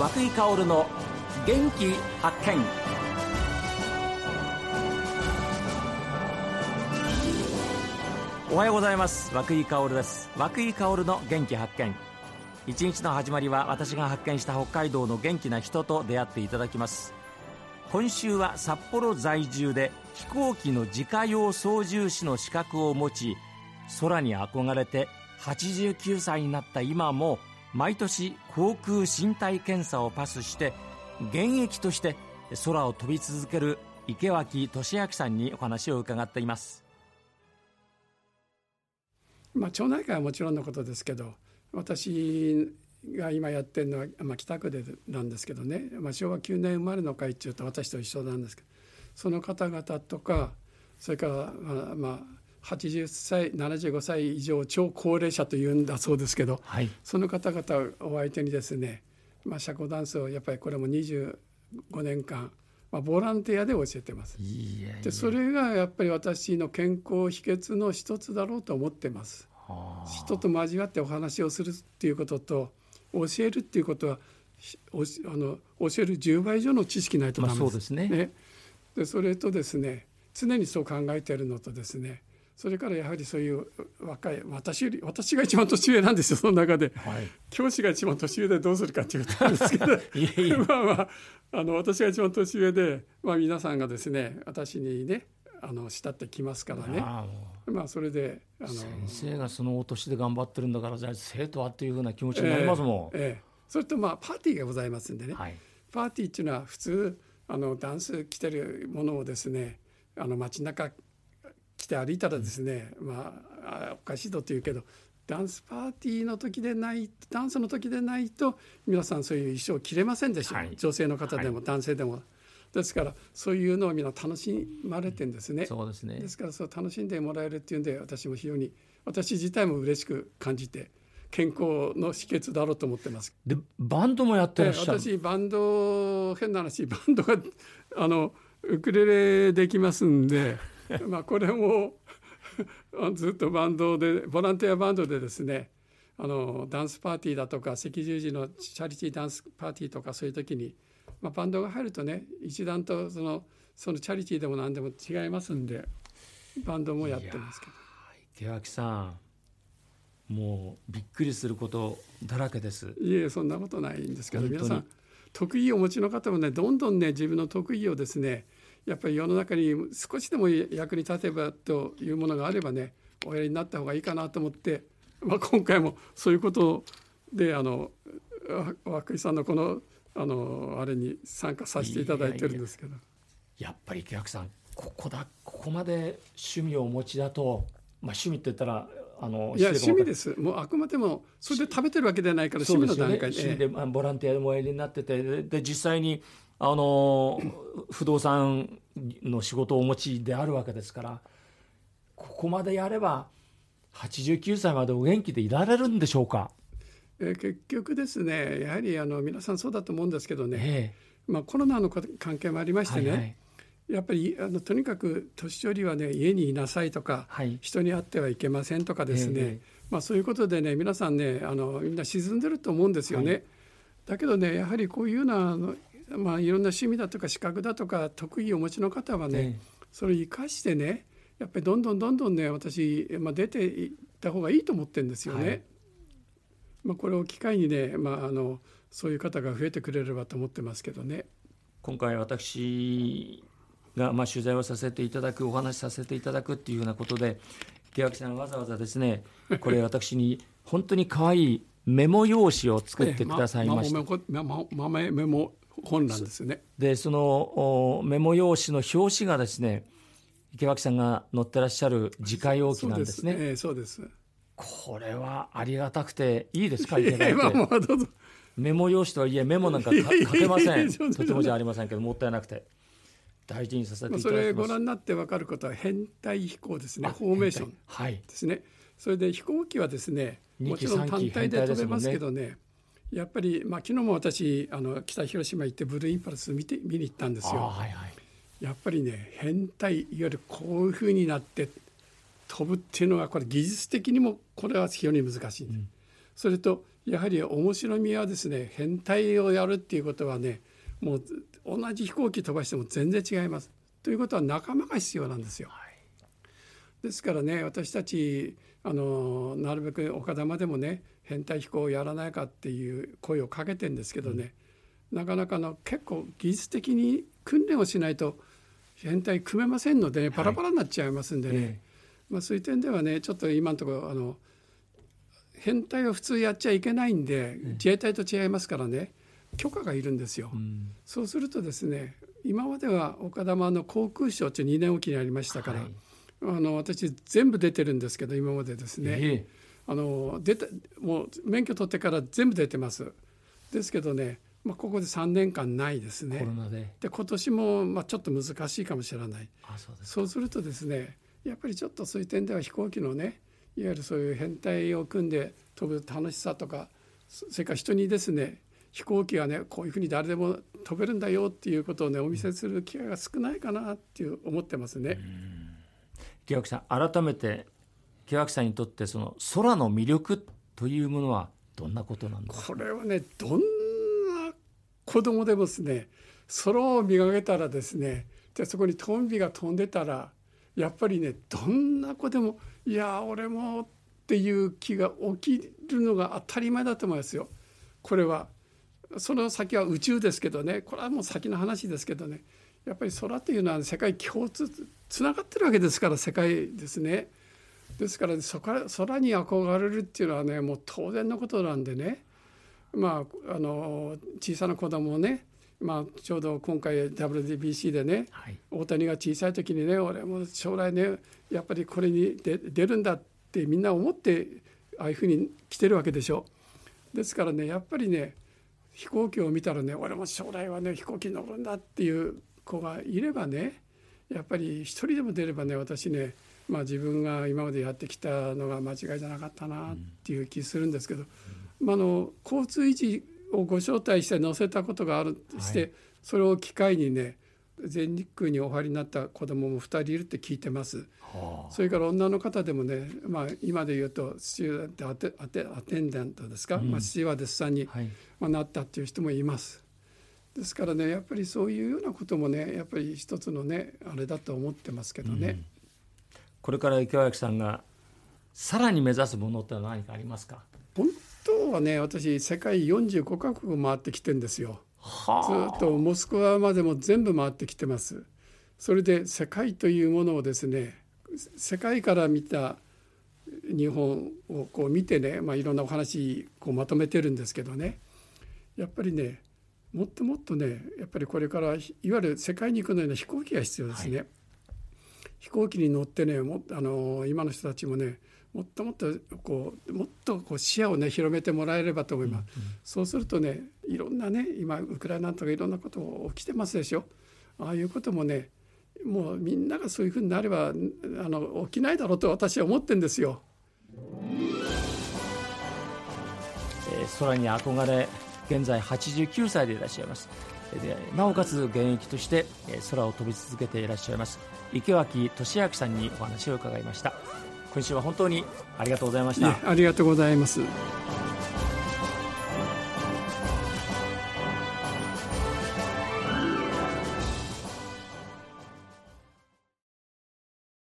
和井薫の元気発見。おはようございます。和井薫です。和井薫の元気発見。一日の始まりは私が発見した北海道の元気な人と出会っていただきます。今週は札幌在住で飛行機の自家用操縦士の資格を持ち空に憧れて89歳になった今も毎年航空身体検査をパスして現役として空を飛び続ける池脇俊明さんにお話を伺っています。まあ町内会はもちろんのことですけど私が今やってるのは、まあ、北区でなんですけどね、まあ、昭和9年生まれの会っていうと私と一緒なんですけどその方々とかそれからまあ、まあ80歳75歳以上超高齢者というんだそうですけど、はい、その方々をお相手にですね、まあ、社交ダンスをやっぱりこれも25年間、まあ、ボランティアで教えてます。いやいやでそれがやっぱり私の健康秘訣の一つだろうと思ってます。人と交わってお話をするっていうことと教えるっていうことはおあの教える10倍以上の知識ないとダメです。まあ、そうですねねでそれとですね常にそう考えているのとですねそれからやはりそういう若い私より私が一番年上なんですよその中で、はい、教師が一番年上でどうするかっていうことなんですけど。いまあまああの私が一番年上で、まあ、皆さんがですね私にねあの慕ってきますからね。まあそれであの先生がそのお年で頑張ってるんだからじゃあ生徒はっていうふうな気持ちになりますもん。えー、えー、それとまあパーティーがございますんでね、はい、パーティーっていうのは普通あのダンス着てるものをですねあの街中来て歩いたらですね、まあおかしいというけどダンスパーティーの時でないダンスの時でないと皆さんそういう衣装着れませんでした、はい、女性の方でも男性でも。ですからそういうのをみ楽しまれてんですね。そうですねですからそう楽しんでもらえるっていうんで私も非常に私自体も嬉しく感じて健康の秘訣だろうと思ってます。でバンドもやってらっしゃる。私バンド変な話バンドがあのウクレレできますんで。まあこれも ずっとバンドでボランティアバンドでですねあのダンスパーティーだとか赤十字のチャリティーダンスパーティーとかそういう時に、まあ、バンドが入るとね一段とそのそのチャリティーでも何でも違いますんでバンドもやってますけど。池脇さんもうびっくりすることだらけです。いえそんなことないんですけど皆さん得意をお持ちの方もねどんどんね自分の得意をですねやっぱり世の中に少しでも役に立てばというものがあればねおやりになった方がいいかなと思って、まあ、今回もそういうことであの涌井さんのこのあのあれに参加させていただいてるんですけど。やっぱり池脇さんここだここまで趣味をお持ちだと、まあ、趣味って言ったらあのいや趣味です。もうあくまでもそれで食べてるわけではないから趣味の段階で、ね、趣味でボランティアでもおやりになっててで実際にあの不動産の仕事をお持ちであるわけですからここまでやれば89歳までお元気でいられるんでしょうか？え結局ですねやはりあの皆さんそうだと思うんですけどね、ええ、まあ、コロナの関係もありましてね、はいはい、やっぱりあのとにかく年寄りはね家にいなさいとか、はい、人に会ってはいけませんとかですね、え、まあ、そういうことでね皆さんねあのみんな沈んでると思うんですよね。はい、だけどねやはりこういうようなまあ、いろんな趣味だとか資格だとか得意をお持ちの方はね、それを生かしてねやっぱりどんどんどんどんね私、まあ、出ていった方がいいと思ってるんですよね。はい、まあ、これを機会にね、まあ、あのそういう方が増えてくれればと思ってますけどね。今回私がまあ取材をさせていただくお話しさせていただくっていうようなことで池脇さんわざわざですね これ私に本当に可愛いメモ用紙を作ってくださいました。豆メモ本なんですよね。でそのメモ用紙の表紙がですね池脇さんが載ってらっしゃる自家用機なんですね。そうです,、これはありがたくていいですか？いただいて。メモ用紙とはいえメモなんか書けません。とてもじゃありませんけどもったいなくて。大事にさせていただきます。それご覧になってわかることは変態飛行ですね。フォーメーションですね。はい、それで飛行機はですね、もちろん単体で飛べますけどね。やっぱり、まあ、昨日も私あの北広島行ってブルーインパルス見て見に行ったんですよ。はいはい、やっぱりね変態いわゆるこういうふうになって飛ぶっていうのはこれ技術的にもこれは非常に難しい、うん、それとやはり面白みはですね変態をやるっていうことはねもう同じ飛行機飛ばしても全然違います。ということは仲間が必要なんですよ。ですからね私たちあのなるべく岡田までもね変態飛行をやらないかっていう声をかけてんですけどね、うん、なかなかの結構技術的に訓練をしないと変態組めませんのでね。パラパラになっちゃいますんでね、はい、まあ、そういう点ではねちょっと今のところあの変態は普通やっちゃいけないんで、自衛隊と違いますからね。許可がいるんですよ。うん、そうするとですね今までは岡玉の航空ショーって2年おきにありましたから、はい、あの私全部出てるんですけど今までですね、えー、あの出たもう免許取ってから全部出てます。ですけどね、まあ、ここで3年間ないですね。で。今年もまあちょっと難しいかもしれない。そうするとですねやっぱりちょっとそういう点では飛行機のねいわゆるそういう編隊を組んで飛ぶ楽しさとかそれから人にですね飛行機はねこういうふうに誰でも飛べるんだよっていうことをねお見せする機会が少ないかなっていう思ってますね。木脇さん改めて木脇さんにとってその空の魅力というものはどんなことなんですかこれはねどんな子供でもですね空を見上げたらですねでそこにトンビが飛んでたらやっぱりねどんな子でもいや俺もっていう気が起きるのが当たり前だと思いますよ。これはその先は宇宙ですけどねこれはもう先の話ですけどねやっぱり空っていうのは世界共通つながってるわけですから世界ですね。ですから空に憧れるっていうのはねもう当然のことなんでねまああの小さな子供をねまあ、ちょうど今回 WBC でね、はい、大谷が小さい時にね俺も将来ねやっぱりこれに出るんだってみんな思ってああいうふうに来てるわけでしょ。ですからねやっぱりね飛行機を見たらね俺も将来はね飛行機に乗るんだっていう子がいればねやっぱり一人でも出ればね私ねまあ自分が今までやってきたのが間違いじゃなかったなっていう気するんですけど、うん、まあ、の交通維持をご招待して載せたことがあるして、はい、それを機会にね全日空にお入りになった子供も2人いるって聞いてます。はあ、それから女の方でもね、まあ、今で言うとスチューアテアテアテンダントですか、うん、まあ、スチュワーデスさんに、はい、まあ、なったっていう人もいます。ですからねやっぱりそういうようなこともねやっぱり一つのねあれだと思ってますけどね。うん、これから池脇さんがさらに目指すものって何かありますか？本当はね私世界45カ国回ってきてんですよ。ずっとモスクワまでも全部回ってきてます。それで世界というものをですね世界から見た日本をこう見てね、まあ、いろんなお話こうまとめてるんですけどねやっぱりねもっともっとねやっぱりこれからいわゆる世界に行くのような飛行機が必要ですね。はい、飛行機に乗ってねもあの今の人たちもねもっともっとこうもっとこう視野をね広めてもらえればと思います。うんうん、そうするとねいろんなね今ウクライナとかいろんなこと起きてますでしょ。ああいうこともねもうみんながそういうふうになればあの起きないだろうと私は思ってんですよ。えー、空に憧れ現在89歳でいらっしゃいますでなおかつ現役として空を飛び続けていらっしゃいます池脇俊明さんにお話を伺いました。今週は本当にありがとうございました。ありがとうございます。